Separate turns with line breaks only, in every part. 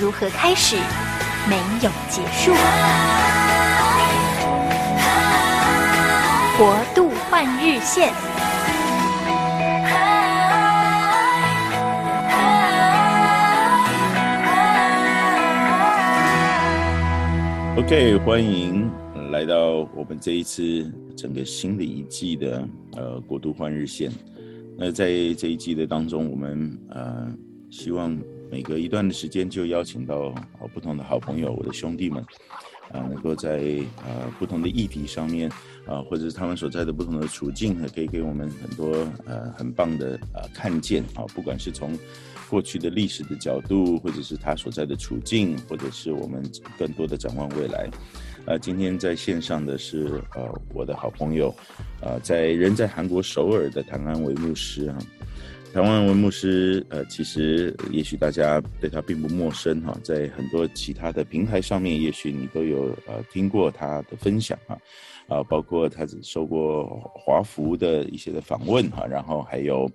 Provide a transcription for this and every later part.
如何开始，没有结束。国度换日线。
OK，欢迎来到我们这一次整个新的一季的呃国度换日线。那在这一季的当中，我们呃希望。每隔一段的时间，就邀请到好不同的好朋友，我的兄弟们，啊，能够在啊不同的议题上面，啊，或者是他们所在的不同的处境，可以给我们很多呃很棒的啊看见啊，不管是从过去的历史的角度，或者是他所在的处境，或者是我们更多的展望未来。啊，今天在线上的是呃我的好朋友，啊，在人在韩国首尔的唐安维牧师啊。台湾文牧师，呃，其实也许大家对他并不陌生哈，在很多其他的平台上面，也许你都有呃听过他的分享啊，啊，包括他只受过华福的一些的访问哈，然后还有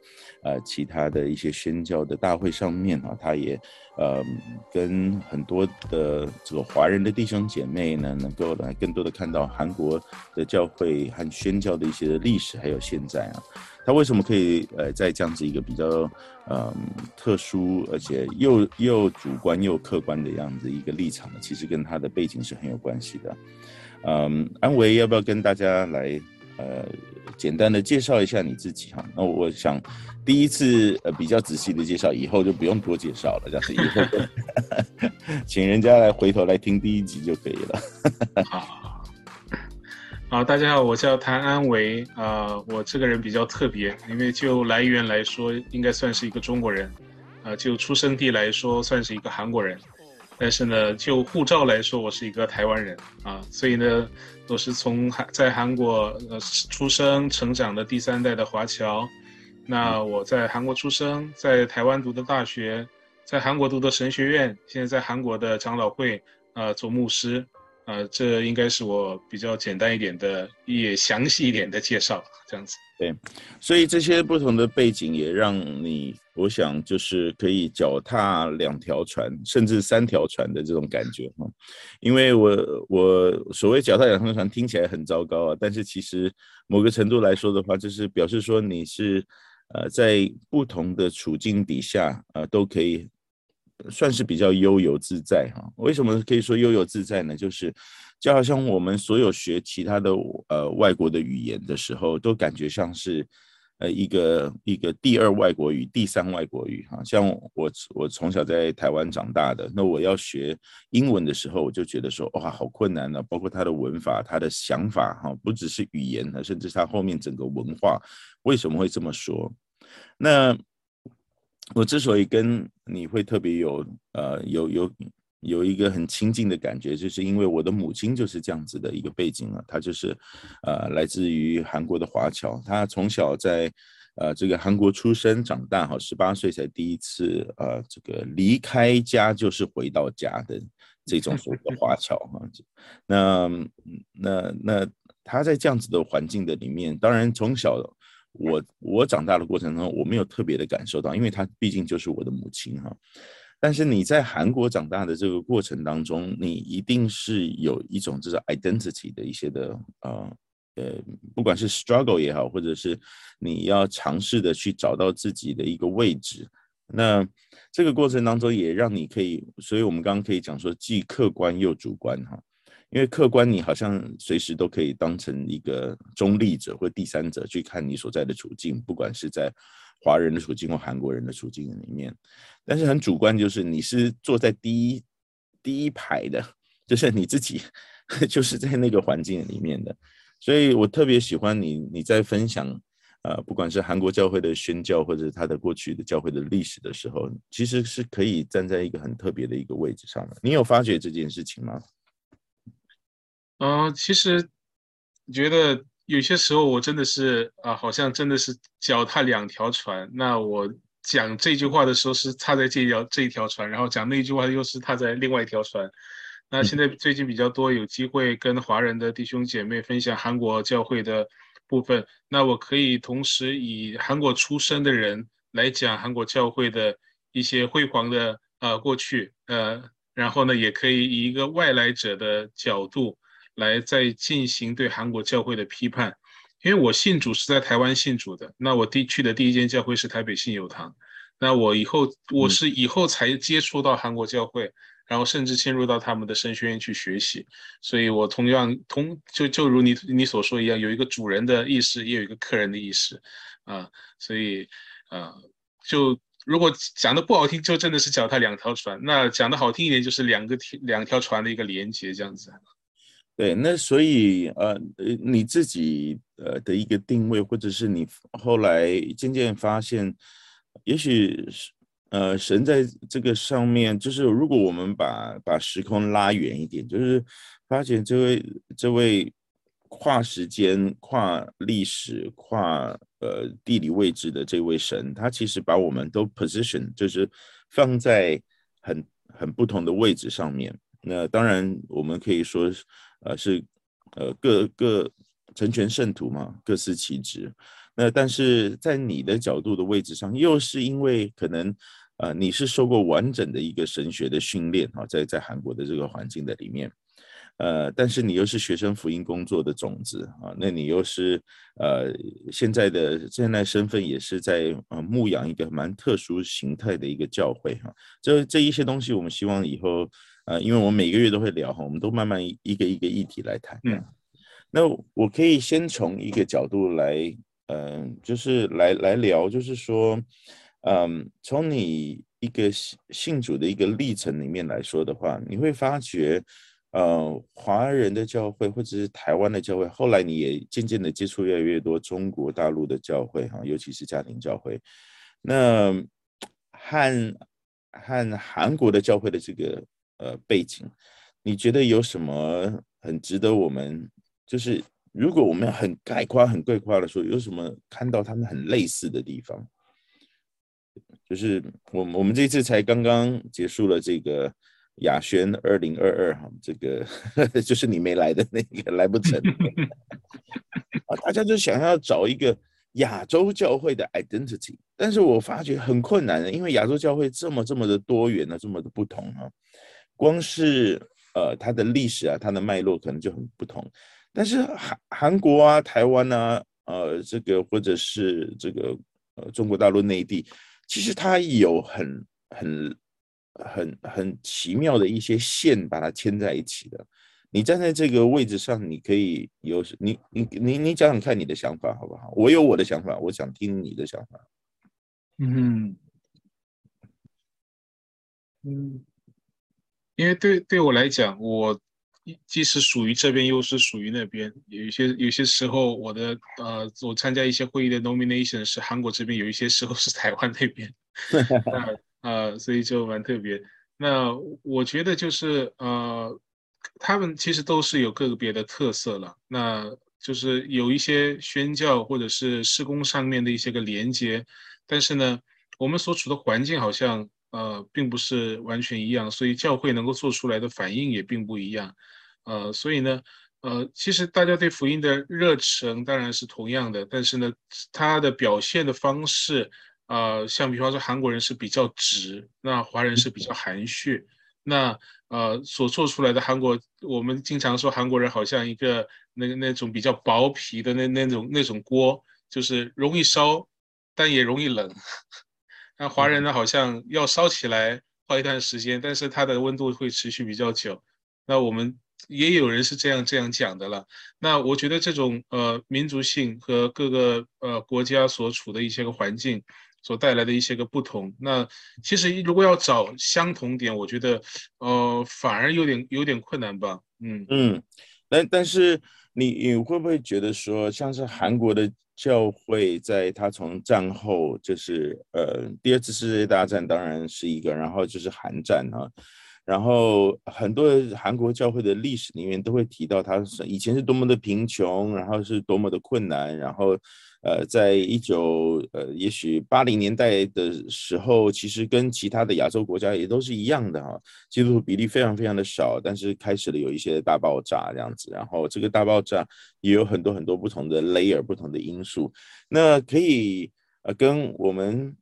呃其他的一些宣教的大会上面哈，他也呃跟很多的这个华人的弟兄姐妹呢，能够来更多的看到韩国的教会和宣教的一些的历史，还有现在啊。他为什么可以呃在这样子一个比较嗯、特殊，而且又又主观又客观的样子一个立场呢？其实跟他的背景是很有关系的。嗯，安维要不要跟大家来呃简单的介绍一下你自己哈？那我想第一次呃比较仔细的介绍，以后就不用多介绍了，这样子以后 请人家来回头来听第一集就可以了。
好，大家好，我叫谭安维，呃，我这个人比较特别，因为就来源来说，应该算是一个中国人，呃，就出生地来说，算是一个韩国人，但是呢，就护照来说，我是一个台湾人，啊，所以呢，我是从韩在韩国呃出生成长的第三代的华侨，那我在韩国出生，在台湾读的大学，在韩国读的神学院，现在在韩国的长老会，呃，做牧师。呃，这应该是我比较简单一点的，也详细一点的介绍，这样子。
对，所以这些不同的背景也让你，我想就是可以脚踏两条船，甚至三条船的这种感觉哈。因为我我所谓脚踏两条船听起来很糟糕啊，但是其实某个程度来说的话，就是表示说你是呃在不同的处境底下呃都可以。算是比较悠游自在哈，为什么可以说悠游自在呢？就是就好像我们所有学其他的呃外国的语言的时候，都感觉像是呃一个一个第二外国语、第三外国语哈。像我我从小在台湾长大的，那我要学英文的时候，我就觉得说哇好困难呢，包括它的文法、它的想法哈，不只是语言，甚至它后面整个文化为什么会这么说？那。我之所以跟你会特别有呃有有有一个很亲近的感觉，就是因为我的母亲就是这样子的一个背景啊，她就是呃来自于韩国的华侨，她从小在呃这个韩国出生长大哈，十八岁才第一次呃这个离开家就是回到家的 这种所谓的华侨哈，那那那她在这样子的环境的里面，当然从小。我我长大的过程中，我没有特别的感受到，因为她毕竟就是我的母亲哈。但是你在韩国长大的这个过程当中，你一定是有一种这种 identity 的一些的呃呃，不管是 struggle 也好，或者是你要尝试的去找到自己的一个位置。那这个过程当中也让你可以，所以我们刚刚可以讲说，既客观又主观哈。因为客观，你好像随时都可以当成一个中立者或第三者去看你所在的处境，不管是在华人的处境或韩国人的处境里面。但是很主观，就是你是坐在第一第一排的，就是你自己 就是在那个环境里面的。所以我特别喜欢你你在分享呃，不管是韩国教会的宣教，或者他的过去的教会的历史的时候，其实是可以站在一个很特别的一个位置上的。你有发觉这件事情吗？
嗯、呃，其实觉得有些时候我真的是啊、呃，好像真的是脚踏两条船。那我讲这句话的时候是踏在这条这一条船，然后讲那句话又是踏在另外一条船。那现在最近比较多有机会跟华人的弟兄姐妹分享韩国教会的部分，那我可以同时以韩国出生的人来讲韩国教会的一些辉煌的呃过去，呃，然后呢，也可以以一个外来者的角度来再进行对韩国教会的批判，因为我信主是在台湾信主的，那我第去的第一间教会是台北信友堂，那我以后我是以后才接触到韩国教会。然后甚至进入到他们的神学院去学习，所以我同样同就就如你你所说一样，有一个主人的意识，也有一个客人的意识，啊，所以啊，就如果讲的不好听，就真的是脚踏两条船；那讲的好听一点，就是两个两条船的一个连接，这样子。
对，那所以呃呃，你自己呃的一个定位，或者是你后来渐渐发现，也许是。呃，神在这个上面，就是如果我们把把时空拉远一点，就是发现这位这位跨时间、跨历史、跨呃地理位置的这位神，他其实把我们都 position，就是放在很很不同的位置上面。那当然，我们可以说，呃，是呃各各成全圣徒嘛，各司其职。那但是在你的角度的位置上，又是因为可能。呃，你是受过完整的一个神学的训练啊，在在韩国的这个环境的里面，呃，但是你又是学生福音工作的种子啊，那你又是呃现在的现在身份也是在呃牧养一个蛮特殊形态的一个教会哈，这这一些东西我们希望以后呃，因为我们每个月都会聊哈，我们都慢慢一个一个议题来谈。嗯，那我可以先从一个角度来，嗯、呃，就是来来聊，就是说。嗯，从你一个信信主的一个历程里面来说的话，你会发觉，呃，华人的教会或者是台湾的教会，后来你也渐渐的接触越来越多中国大陆的教会哈，尤其是家庭教会。那和和韩国的教会的这个呃背景，你觉得有什么很值得我们，就是如果我们很概括、很概括的说，有什么看到他们很类似的地方？就是我们我们这次才刚刚结束了这个亚轩二零二二哈，这个 就是你没来的那个来不成 啊，大家就想要找一个亚洲教会的 identity，但是我发觉很困难的，因为亚洲教会这么这么的多元呢，这么的不同啊，光是呃它的历史啊，它的脉络可能就很不同，但是韩韩国啊、台湾啊，呃这个或者是这个呃中国大陆内地。其实它有很很很很奇妙的一些线把它牵在一起的。你站在这个位置上，你可以有你你你你讲讲看你的想法好不好？我有我的想法，我想听你的想法。
嗯嗯，因为对对我来讲，我。既是属于这边，又是属于那边。有一些有些时候，我的呃，我参加一些会议的 nomination 是韩国这边，有一些时候是台湾那边。那呃，所以就蛮特别。那我觉得就是呃，他们其实都是有个别的特色了。那就是有一些宣教或者是施工上面的一些个连接，但是呢，我们所处的环境好像。呃，并不是完全一样，所以教会能够做出来的反应也并不一样。呃，所以呢，呃，其实大家对福音的热忱当然是同样的，但是呢，它的表现的方式，呃，像比方说韩国人是比较直，那华人是比较含蓄，那呃，所做出来的韩国，我们经常说韩国人好像一个那个那种比较薄皮的那那种那种锅，就是容易烧，但也容易冷。那华人呢，好像要烧起来花一段时间，但是它的温度会持续比较久。那我们也有人是这样这样讲的了。那我觉得这种呃民族性和各个呃国家所处的一些个环境所带来的一些个不同，那其实如果要找相同点，我觉得呃反而有点有点困难吧。嗯嗯，
但但是你你会不会觉得说，像是韩国的教会在他从战后就是呃第二次世界大战当然是一个，然后就是韩战啊，然后很多韩国教会的历史里面都会提到他是以前是多么的贫穷，然后是多么的困难，然后。呃，在一九呃，也许八零年代的时候，其实跟其他的亚洲国家也都是一样的哈，基督徒比例非常非常的少，但是开始了有一些大爆炸这样子，然后这个大爆炸也有很多很多不同的 layer 不同的因素，那可以呃跟我们。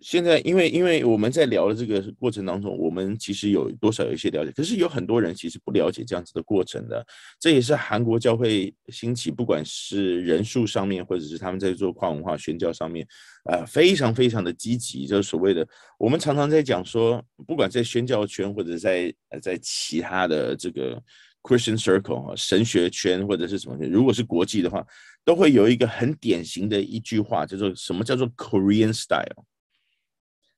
现在，因为因为我们在聊的这个过程当中，我们其实有多少有一些了解，可是有很多人其实不了解这样子的过程的。这也是韩国教会兴起，不管是人数上面，或者是他们在做跨文化宣教上面，呃，非常非常的积极。就是所谓的，我们常常在讲说，不管在宣教圈，或者在呃在其他的这个 Christian Circle 啊神学圈或者是什么圈，如果是国际的话，都会有一个很典型的一句话，叫做什么叫做 Korean Style。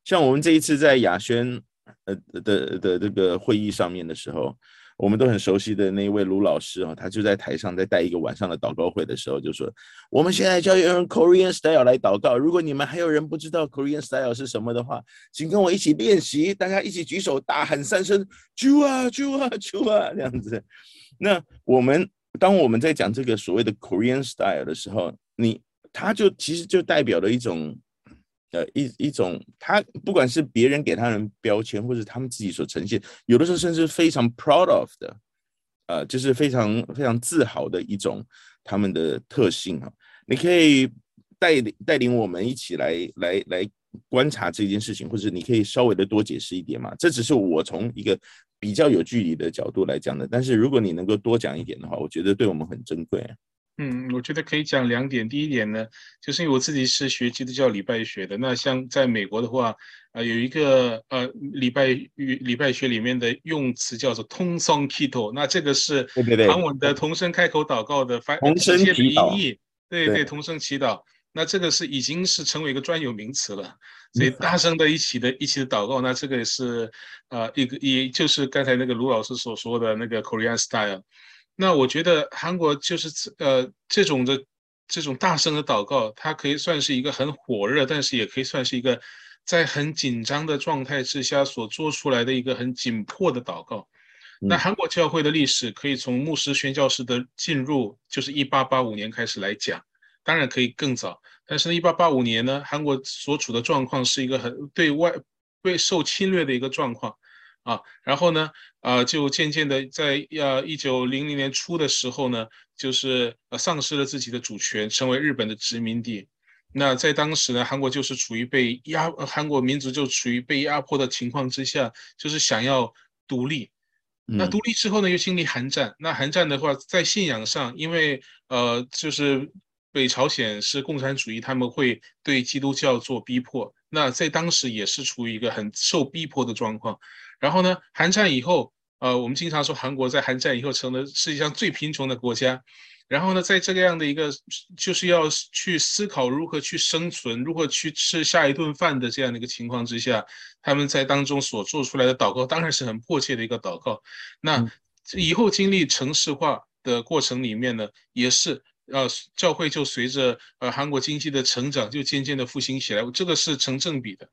像我们这一次在亚轩呃的的这个会议上面的时候，我们都很熟悉的那一位卢老师啊，他就在台上在带一个晚上的祷告会的时候，就说：“我们现在就要用 Korean style 来祷告。如果你们还有人不知道 Korean style 是什么的话，请跟我一起练习，大家一起举手，大喊三声‘主啊，主啊，主啊’这样子。那我们当我们在讲这个所谓的 Korean style 的时候，你他就其实就代表了一种。”呃，一一种，他不管是别人给他人标签，或者他们自己所呈现，有的时候甚至非常 proud of 的，呃，就是非常非常自豪的一种他们的特性啊。你可以带领带领我们一起来来来观察这件事情，或者你可以稍微的多解释一点嘛。这只是我从一个比较有距离的角度来讲的，但是如果你能够多讲一点的话，我觉得对我们很珍贵啊。
嗯，我觉得可以讲两点。第一点呢，就是因为我自己是学基督教礼拜学的。那像在美国的话，呃，有一个呃礼拜与礼拜学里面的用词叫做通桑。那这个是韩文的同声开口祷告的翻，直接平译。对对，同声祈祷。那这个是已经是成为一个专有名词了。所以大声的一起的一起的祷告。那这个是呃，一个也就是刚才那个卢老师所说的那个 Korean style。那我觉得韩国就是呃这种的这种大声的祷告，它可以算是一个很火热，但是也可以算是一个在很紧张的状态之下所做出来的一个很紧迫的祷告。那韩国教会的历史可以从牧师宣教士的进入，就是一八八五年开始来讲，当然可以更早，但是呢，一八八五年呢，韩国所处的状况是一个很对外被受侵略的一个状况。啊，然后呢，呃，就渐渐的在呃一九零零年初的时候呢，就是呃丧失了自己的主权，成为日本的殖民地。那在当时呢，韩国就是处于被压，韩国民族就处于被压迫的情况之下，就是想要独立。那独立之后呢，又经历韩战。那韩战的话，在信仰上，因为呃，就是北朝鲜是共产主义，他们会对基督教做逼迫。那在当时也是处于一个很受逼迫的状况。然后呢，韩战以后，呃，我们经常说韩国在韩战以后成了世界上最贫穷的国家。然后呢，在这个样的一个就是要去思考如何去生存、如何去吃下一顿饭的这样的一个情况之下，他们在当中所做出来的祷告当然是很迫切的一个祷告。那以后经历城市化的过程里面呢，也是呃，教会就随着呃韩国经济的成长就渐渐的复兴起来，这个是成正比的。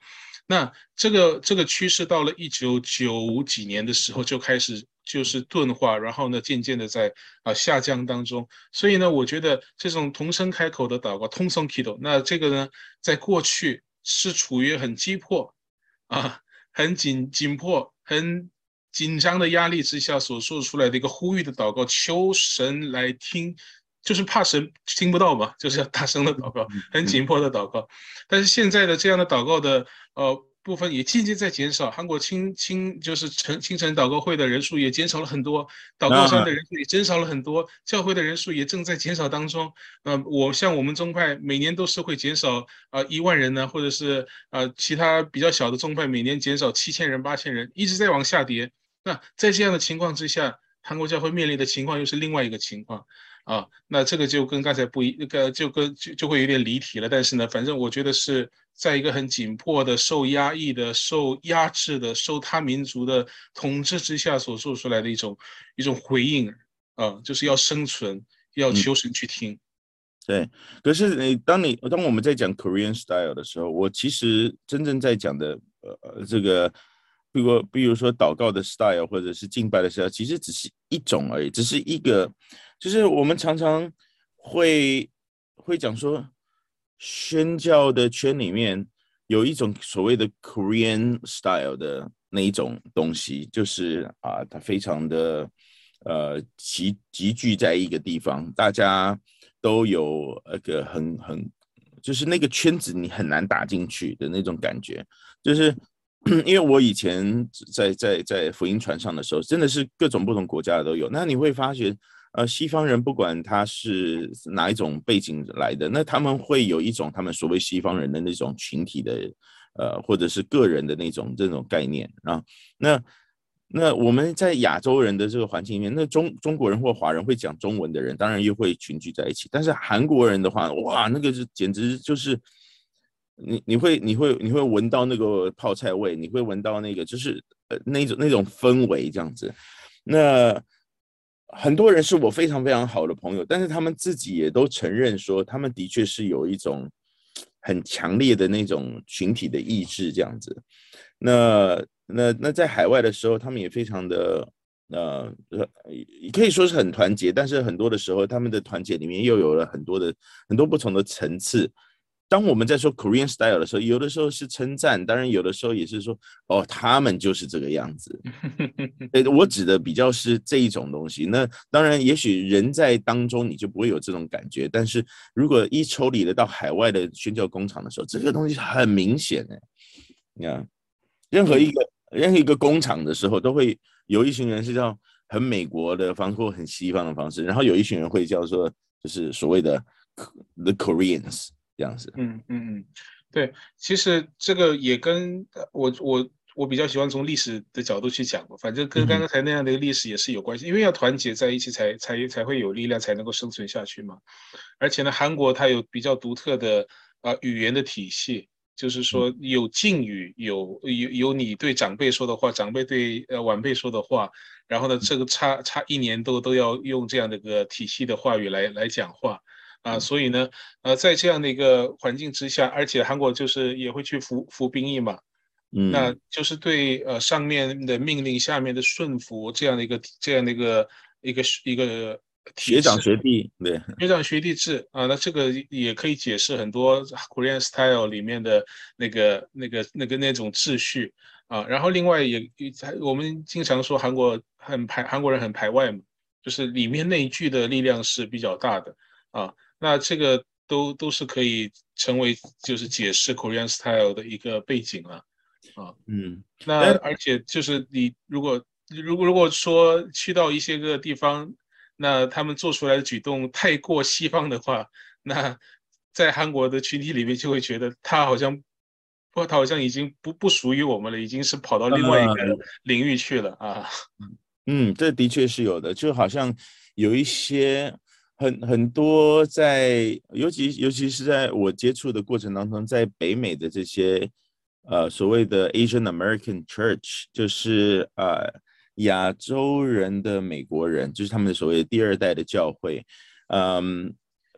那这个这个趋势到了一九九几年的时候就开始就是钝化，然后呢，渐渐的在啊、下降当中。所以呢，我觉得这种同声开口的祷告，通声祈祷，那这个呢，在过去是处于很急迫啊、很紧紧迫、很紧张的压力之下所做出来的一个呼吁的祷告，求神来听，就是怕神听不到嘛，就是要大声的祷告，很紧迫的祷告。但是现在的这样的祷告的。呃，部分也渐渐在减少。韩国清清就是晨清晨祷告会的人数也减少了很多，祷告山的人数也减少了很多，教会的人数也正在减少当中。呃，我像我们宗派每年都是会减少啊一万人呢，或者是呃其他比较小的宗派每年减少七千人八千人，一直在往下跌。那在这样的情况之下，韩国教会面临的情况又是另外一个情况。啊，那这个就跟刚才不一，那个就跟就就会有点离题了。但是呢，反正我觉得是在一个很紧迫的、受压抑的、受压制的、受他民族的统治之下所做出来的一种一种回应，啊，就是要生存，要求神去听。
对，可是你当你当我们在讲 Korean style 的时候，我其实真正在讲的呃这个，比如比如说祷告的 style 或者是敬拜的 style，其实只是一种而已，只是一个，就是我们常常会会讲说，宣教的圈里面有一种所谓的 Korean style 的那一种东西，就是啊，它非常的呃集集聚在一个地方，大家。都有那个很很，就是那个圈子你很难打进去的那种感觉，就是 因为我以前在在在福音船上的时候，真的是各种不同国家的都有。那你会发觉，呃，西方人不管他是哪一种背景来的，那他们会有一种他们所谓西方人的那种群体的，呃，或者是个人的那种这种概念啊，那。那我们在亚洲人的这个环境里面，那中中国人或华人会讲中文的人，当然又会群聚在一起。但是韩国人的话，哇，那个是简直就是，你你会你会你会闻到那个泡菜味，你会闻到那个就是呃那种那种氛围这样子。那很多人是我非常非常好的朋友，但是他们自己也都承认说，他们的确是有一种很强烈的那种群体的意志这样子。那。那那在海外的时候，他们也非常的呃，可以说是很团结，但是很多的时候，他们的团结里面又有了很多的很多不同的层次。当我们在说 Korean style 的时候，有的时候是称赞，当然有的时候也是说，哦，他们就是这个样子。我指的比较是这一种东西。那当然，也许人在当中你就不会有这种感觉，但是如果一抽离了到海外的宣教工厂的时候，这个东西很明显的，你看，任何一个。任何一个工厂的时候，都会有一群人是叫很美国的方式或很西方的方式，然后有一群人会叫做就是所谓的 The Koreans 这样子。
嗯嗯嗯，对，其实这个也跟我我我比较喜欢从历史的角度去讲，反正跟刚刚才那样的一个历史也是有关系，因为要团结在一起才才才会有力量，才能够生存下去嘛。而且呢，韩国它有比较独特的啊语言的体系。就是说有敬语，有有有你对长辈说的话，长辈对呃晚辈说的话，然后呢，这个差差一年都都要用这样的一个体系的话语来来讲话啊，所以呢，呃，在这样的一个环境之下，而且韩国就是也会去服服兵役嘛，嗯，那就是对呃上面的命令下面的顺服这样的一个这样的一个一个一个。
学长学弟，对，
学长学弟制啊，那这个也可以解释很多 Korean style 里面的那个、那个、那个那种秩序啊。然后另外也，我们经常说韩国很排，韩国人很排外嘛，就是里面内聚的力量是比较大的啊。那这个都都是可以成为就是解释 Korean style 的一个背景了啊。嗯，那而且就是你如果如果如果说去到一些个地方。那他们做出来的举动太过西方的话，那在韩国的群体里面就会觉得他好像不，他好像已经不不属于我们了，已经是跑到另外一个领域去了啊。
嗯，这的确是有的，就好像有一些很很多在，尤其尤其是在我接触的过程当中，在北美的这些呃所谓的 Asian American Church，就是呃。亚洲人的美国人，就是他们所谓的第二代的教会，嗯，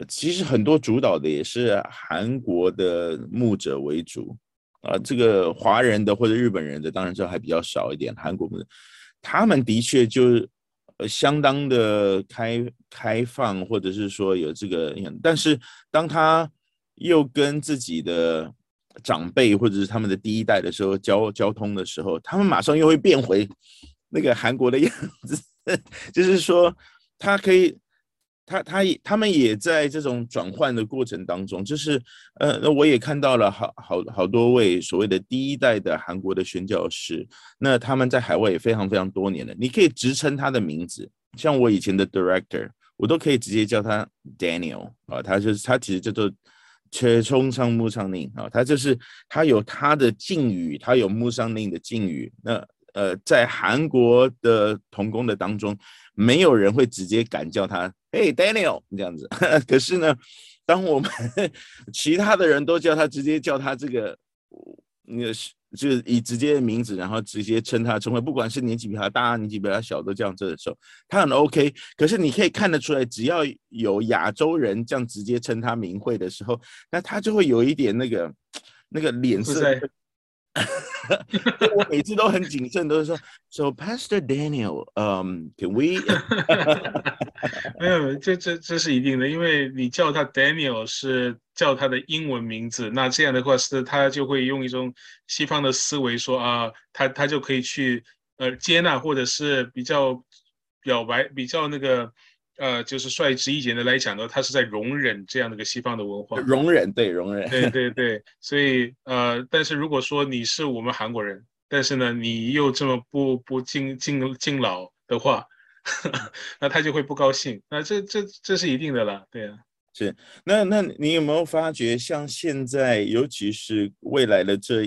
其实很多主导的也是韩国的牧者为主，啊，这个华人的或者日本人的当然就还比较少一点。韩国的，他们的确就呃相当的开开放，或者是说有这个，但是当他又跟自己的长辈或者是他们的第一代的时候交交通的时候，他们马上又会变回。那个韩国的样子，就是说，他可以，他他也他们也在这种转换的过程当中，就是呃，那我也看到了好好好多位所谓的第一代的韩国的宣教师，那他们在海外也非常非常多年了。你可以直称他的名字，像我以前的 director，我都可以直接叫他 Daniel 啊，他就是他其实叫做车冲上木上令啊，他就是他有他的敬语，他有木上令的敬语，那呃，在韩国的童工的当中，没有人会直接敢叫他“嘿，Daniel” 这样子。可是呢，当我们 其他的人都叫他直接叫他这个那个是就是以直接的名字，然后直接称他称谓，不管是年纪比他大，年纪比他小，都这样子的时候，他很 OK。可是你可以看得出来，只要有亚洲人这样直接称他名讳的时候，那他就会有一点那个那个脸色。我每次都很谨慎，都是说，So Pastor Daniel，嗯、um,，Can we？
没有，这这这是一定的，因为你叫他 Daniel 是叫他的英文名字，那这样的话是他就会用一种西方的思维说啊，他他就可以去呃接纳或者是比较表白比较那个。呃，就是率直一点的来讲呢，他是在容忍这样的一个西方的文化。
容忍，对，容忍。
对对 对，所以呃，但是如果说你是我们韩国人，但是呢，你又这么不不敬敬敬老的话 那他就会不高兴。那这这这是一定的了，对啊。
是，那那你有没有发觉，像现在，尤其是未来的这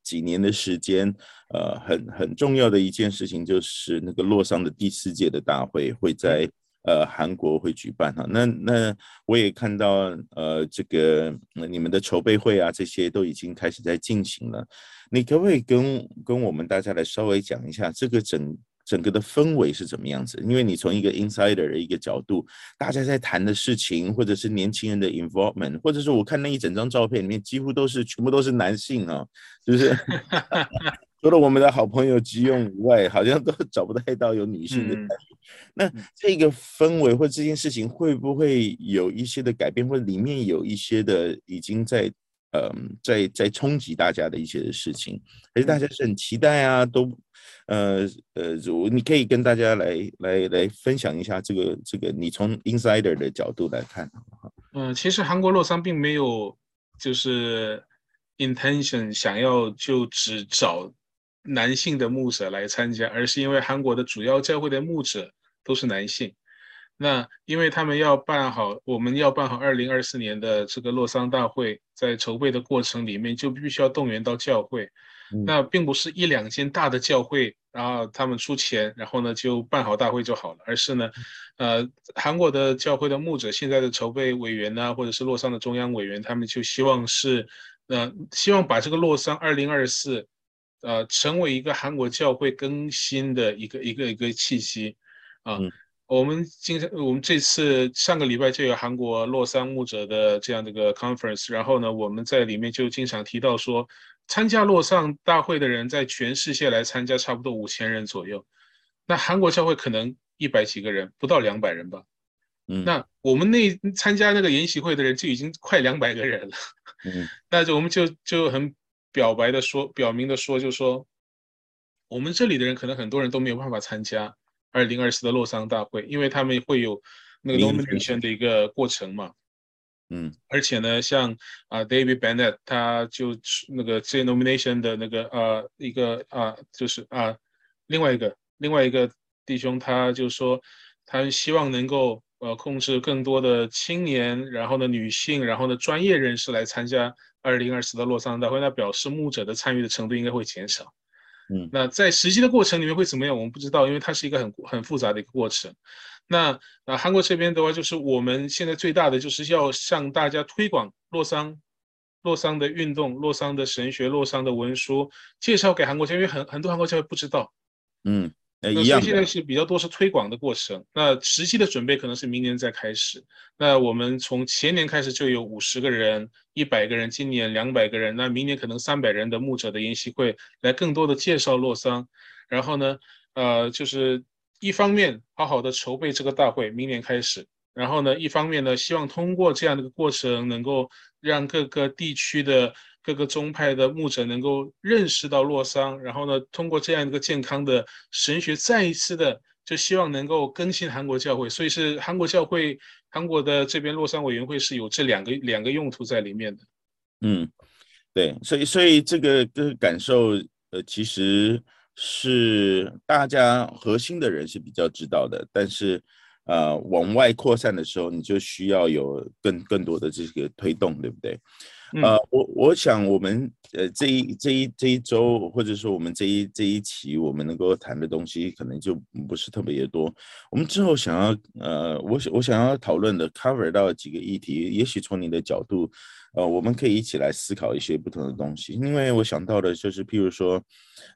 几年的时间，呃，很很重要的一件事情就是那个洛桑的第四届的大会会在。呃，韩国会举办哈，那那我也看到，呃，这个你们的筹备会啊，这些都已经开始在进行了。你可不可以跟跟我们大家来稍微讲一下这个整整个的氛围是怎么样子？因为你从一个 insider 的一个角度，大家在谈的事情，或者是年轻人的 involvement，或者是我看那一整张照片里面，几乎都是全部都是男性啊，是不是？除了我们的好朋友吉永以外，好像都找不太到有女性的。嗯、那这个氛围或这件事情会不会有一些的改变，或者里面有一些的已经在嗯在在冲击大家的一些的事情，还是大家是很期待啊？都呃呃，如你可以跟大家来来来分享一下这个这个你从 insider 的角度来看，
嗯，其实韩国洛桑并没有就是 intention 想要就只找。男性的牧者来参加，而是因为韩国的主要教会的牧者都是男性。那因为他们要办好，我们要办好二零二四年的这个洛桑大会，在筹备的过程里面就必须要动员到教会。嗯、那并不是一两间大的教会，然后他们出钱，然后呢就办好大会就好了，而是呢，呃，韩国的教会的牧者现在的筹备委员呢，或者是洛桑的中央委员，他们就希望是，呃，希望把这个洛桑二零二四。呃，成为一个韩国教会更新的一个一个一个契机，啊，嗯、我们经常我们这次上个礼拜就有韩国洛桑牧者的这样的一个 conference，然后呢，我们在里面就经常提到说，参加洛桑大会的人在全世界来参加差不多五千人左右，那韩国教会可能一百几个人，不到两百人吧，嗯，那我们那参加那个研习会的人就已经快两百个人了，嗯，那就我们就就很。表白的说，表明的说，就是说，我们这里的人可能很多人都没有办法参加二零二四的洛桑大会，因为他们会有那个 nomination 的一个过程嘛。嗯，而且呢，像啊 David Bennett，他就那个这 nomination 的那个呃一个啊就是啊另外一个另外一个弟兄，他就说他希望能够呃控制更多的青年，然后呢女性，然后呢专业人士来参加。二零二四的洛桑大会，那表示牧者的参与的程度应该会减少。嗯，那在实际的过程里面会怎么样？我们不知道，因为它是一个很很复杂的一个过程。那啊，韩国这边的话，就是我们现在最大的就是要向大家推广洛桑、洛桑的运动、洛桑的神学、洛桑的文书，介绍给韩国教会，因为很很多韩国教会不知道。嗯。那所以现在是比较多是推广的过程，那实际的准备可能是明年再开始。那我们从前年开始就有五十个人、一百个人，今年两百个人，那明年可能三百人的牧者的研习会来更多的介绍洛桑。然后呢，呃，就是一方面好好的筹备这个大会，明年开始。然后呢，一方面呢，希望通过这样的一个过程，能够让各个地区的。各个宗派的牧者能够认识到洛桑，然后呢，通过这样一个健康的神学，再一次的就希望能够更新韩国教会。所以是韩国教会，韩国的这边洛桑委员会是有这两个两个用途在里面的。嗯，
对，所以所以这个这个感受，呃，其实是大家核心的人是比较知道的，但是呃，往外扩散的时候，你就需要有更更多的这个推动，对不对？呃，我我想我们呃这一这一这一周，或者说我们这一这一期，我们能够谈的东西可能就不是特别的多。我们之后想要呃，我我想要讨论的 cover 到几个议题，也许从你的角度，呃，我们可以一起来思考一些不同的东西。因为我想到的就是，譬如说，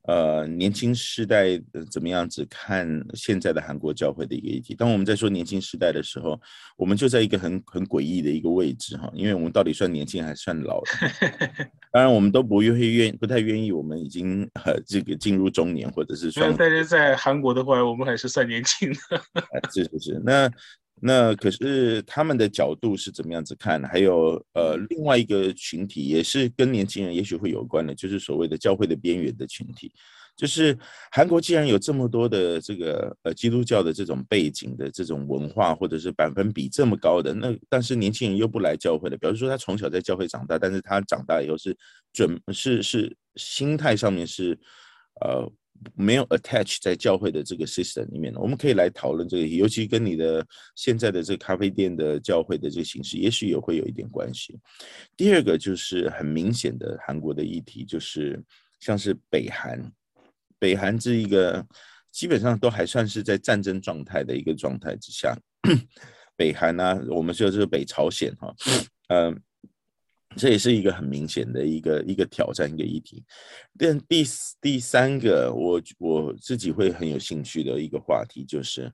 呃，年轻世代怎么样子看现在的韩国教会的一个议题。当我们在说年轻世代的时候，我们就在一个很很诡异的一个位置哈，因为我们到底算年轻还是算老的？当然，我们都不愿意愿不太愿意，我们已经呃这个进入中年或者是说，
但是在韩国的话，我们还是算年轻的。
是是是，那。那可是他们的角度是怎么样子看？还有呃，另外一个群体也是跟年轻人也许会有关的，就是所谓的教会的边缘的群体。就是韩国既然有这么多的这个呃基督教的这种背景的这种文化，或者是百分比这么高的，那但是年轻人又不来教会的，比如说他从小在教会长大，但是他长大以后是准是是心态上面是呃。没有 attach 在教会的这个 system 里面，我们可以来讨论这个，尤其跟你的现在的这个咖啡店的教会的这个形式，也许也会有一点关系。第二个就是很明显的韩国的议题，就是像是北韩，北韩这一个基本上都还算是在战争状态的一个状态之下，北韩呢、啊，我们说这个北朝鲜哈，嗯、这也是一个很明显的一个一个挑战，一个议题。但第第三个，我我自己会很有兴趣的一个话题，就是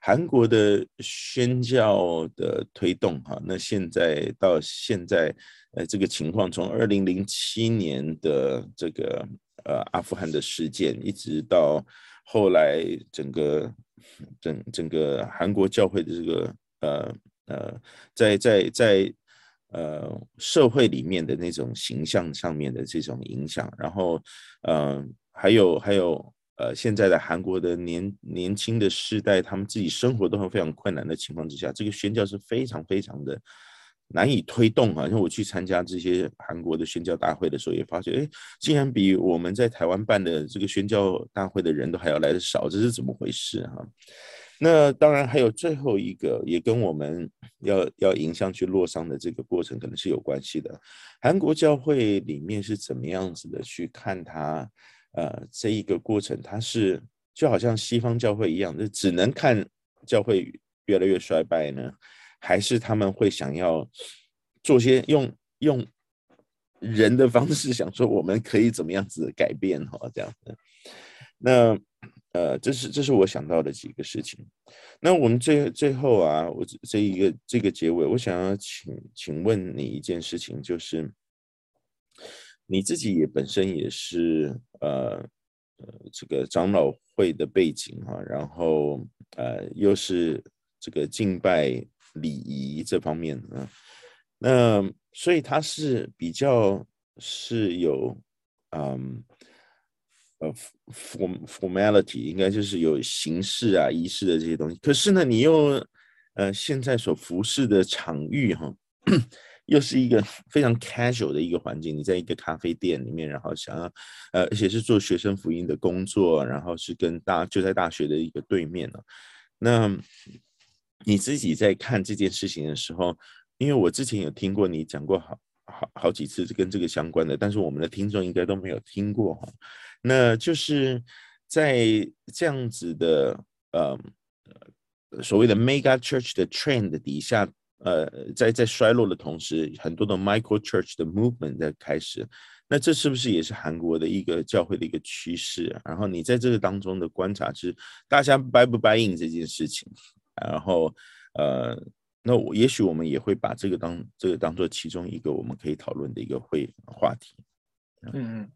韩国的宣教的推动。哈，那现在到现在，呃，这个情况从二零零七年的这个呃阿富汗的事件，一直到后来整个整整个韩国教会的这个呃呃，在在在。呃，社会里面的那种形象上面的这种影响，然后，呃，还有还有，呃，现在的韩国的年年轻的世代，他们自己生活都很非常困难的情况之下，这个宣教是非常非常的难以推动啊。因为我去参加这些韩国的宣教大会的时候，也发现，哎，竟然比我们在台湾办的这个宣教大会的人都还要来得少，这是怎么回事哈？那当然还有最后一个，也跟我们要要迎向去洛桑的这个过程可能是有关系的。韩国教会里面是怎么样子的去看它？呃，这一个过程，它是就好像西方教会一样，就只能看教会越来越衰败呢，还是他们会想要做些用用人的方式，想说我们可以怎么样子改变哈？这样子，那。呃，这是这是我想到的几个事情。那我们最最后啊，我这一个这个结尾，我想要请请问你一件事情，就是你自己也本身也是呃呃这个长老会的背景哈、啊，然后呃又是这个敬拜礼仪这方面啊，那所以他是比较是有嗯。，form formality 应该就是有形式啊、仪式的这些东西。可是呢，你又呃现在所服侍的场域哈，又是一个非常 casual 的一个环境。你在一个咖啡店里面，然后想要呃，而且是做学生福音的工作，然后是跟大就在大学的一个对面呢。那你自己在看这件事情的时候，因为我之前有听过你讲过好好好几次跟这个相关的，但是我们的听众应该都没有听过哈。那就是在这样子的呃所谓的 mega church 的 trend 底下，呃，在在衰落的同时，很多的 micro church 的 movement 在开始。那这是不是也是韩国的一个教会的一个趋势？然后你在这个当中的观察是，大家 buy 不 buy in 这件事情？然后呃，那我也许我们也会把这个当这个当做其中一个我们可以讨论的一个会话题。
嗯嗯。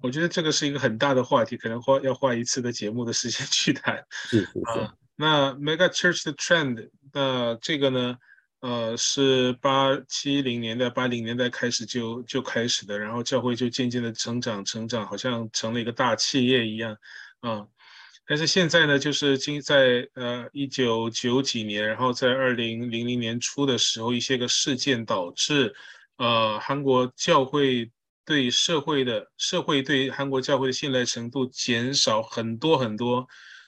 我觉得这个是一个很大的话题，可能花要花一次的节目的时间 去谈。
是是是。
啊，那 Mega Church 的 trend，那这个呢，呃，是八七零年代、八零年代开始就就开始的，然后教会就渐渐的成长成长，好像成了一个大企业一样啊。但是现在呢，就是经在呃一九九几年，然后在二零零零年初的时候，一些个事件导致呃韩国教会。对社会的社会对韩国教会的信赖程度减少很多很多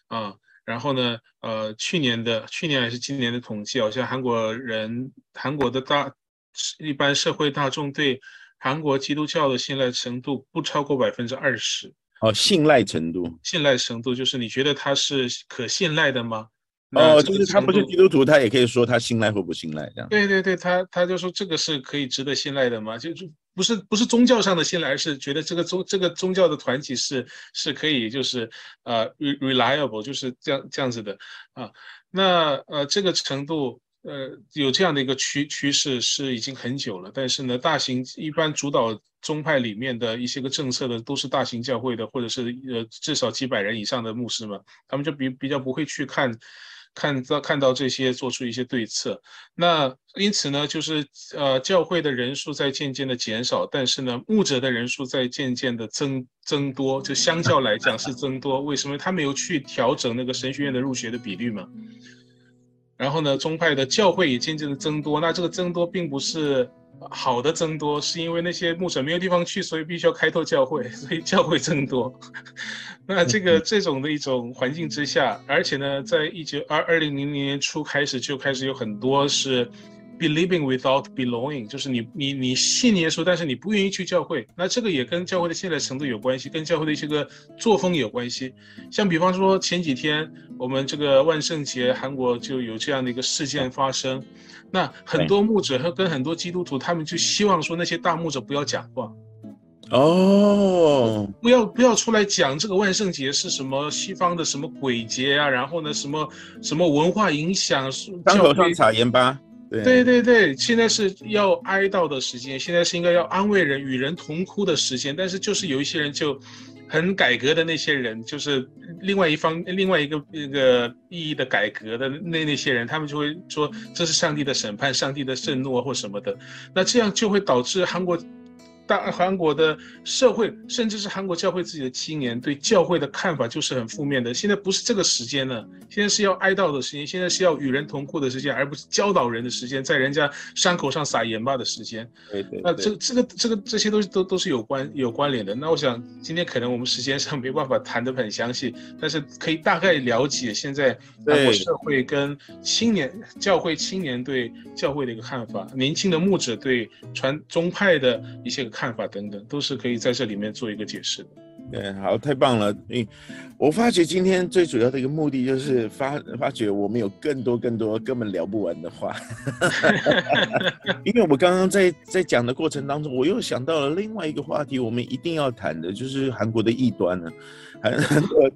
啊，然后呢，呃，去年的去年还是今年的统计，好像韩国人韩国的大一般社会大众对韩国基督教的信赖程度不超过百分之二十。
哦，信赖程度，
信赖程度就是你觉得他是可信赖的吗？
哦，就是他不是基督徒，他也可以说他信赖或不信赖这样。
对对对，他他就说这个是可以值得信赖的吗？就就不是不是宗教上的信赖，而是觉得这个宗这个宗教的团体是是可以就是呃 reliable，就是这样这样子的啊。那呃这个程度。呃，有这样的一个趋趋势是已经很久了，但是呢，大型一般主导宗派里面的一些个政策的都是大型教会的，或者是呃至少几百人以上的牧师嘛，他们就比比较不会去看，看到看到这些做出一些对策。那因此呢，就是呃教会的人数在渐渐的减少，但是呢，牧者的人数在渐渐的增增多，就相较来讲是增多。为什么？他没有去调整那个神学院的入学的比率嘛？然后呢，宗派的教会也渐渐的增多。那这个增多并不是好的增多，是因为那些牧者没有地方去，所以必须要开拓教会，所以教会增多。那这个这种的一种环境之下，而且呢，在一九二二零零零年初开始就开始有很多是。Believing without belonging，就是你你你信耶稣，但是你不愿意去教会，那这个也跟教会的信赖程度有关系，跟教会的一些个作风有关系。像比方说前几天我们这个万圣节，韩国就有这样的一个事件发生，那很多牧者和跟很多基督徒，他们就希望说那些大牧者不要讲话，
哦，
不要不要出来讲这个万圣节是什么西方的什么鬼节啊，然后呢什么什么文化影响，
当头上撒盐巴。
对对对，现在是要哀悼的时间，现在是应该要安慰人、与人同哭的时间。但是就是有一些人就很改革的那些人，就是另外一方、另外一个那个意义的改革的那那些人，他们就会说这是上帝的审判、上帝的震怒或什么的。那这样就会导致韩国。大韩国的社会，甚至是韩国教会自己的青年对教会的看法就是很负面的。现在不是这个时间了，现在是要哀悼的时间，现在是要与人同哭的时间，而不是教导人的时间，在人家伤口上撒盐巴的时间。
对对，对。
那这这个这个这些东西都都是有关有关联的。那我想今天可能我们时间上没办法谈得很详细，但是可以大概了解现在韩国社会跟青年教会青年对教会的一个看法，年轻的牧者对传宗派的一些个。看法等等都是可以在这里面做一个解释的。
对，好，太棒了。你，我发觉今天最主要的一个目的就是发发觉我们有更多更多根本聊不完的话。因为我们刚刚在在讲的过程当中，我又想到了另外一个话题，我们一定要谈的就是韩国的异端呢。很 很多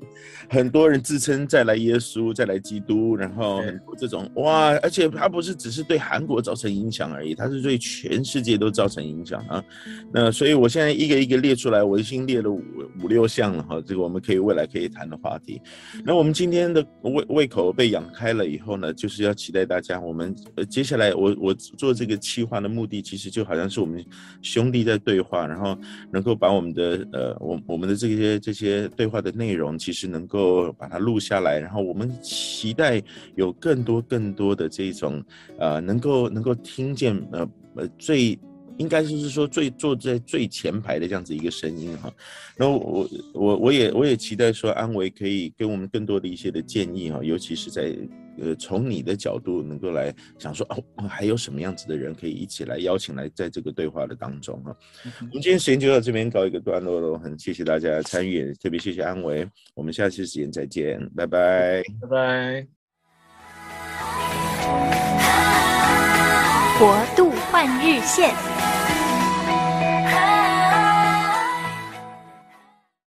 很多人自称再来耶稣，再来基督，然后很多这种哇，而且他不是只是对韩国造成影响而已，他是对全世界都造成影响啊。那所以我现在一个一个列出来，我已经列了五五六项了哈，这个我们可以未来可以谈的话题。那我们今天的胃胃口被养开了以后呢，就是要期待大家，我们呃接下来我我做这个企划的目的，其实就好像是我们兄弟在对话，然后能够把我们的呃我我们的这些这些对话。话的内容其实能够把它录下来，然后我们期待有更多更多的这种呃，能够能够听见呃呃最应该就是说最坐在最前排的这样子一个声音哈。然后我我我也我也期待说安维可以给我们更多的一些的建议哈，尤其是在。呃，从你的角度能够来想说哦，还有什么样子的人可以一起来邀请来在这个对话的当中哈。嗯、我们今天时间就到这边告一个段落了，很谢谢大家的参与，特别谢谢安维，我们下期时间再见，拜拜，
拜拜。
国度换日线。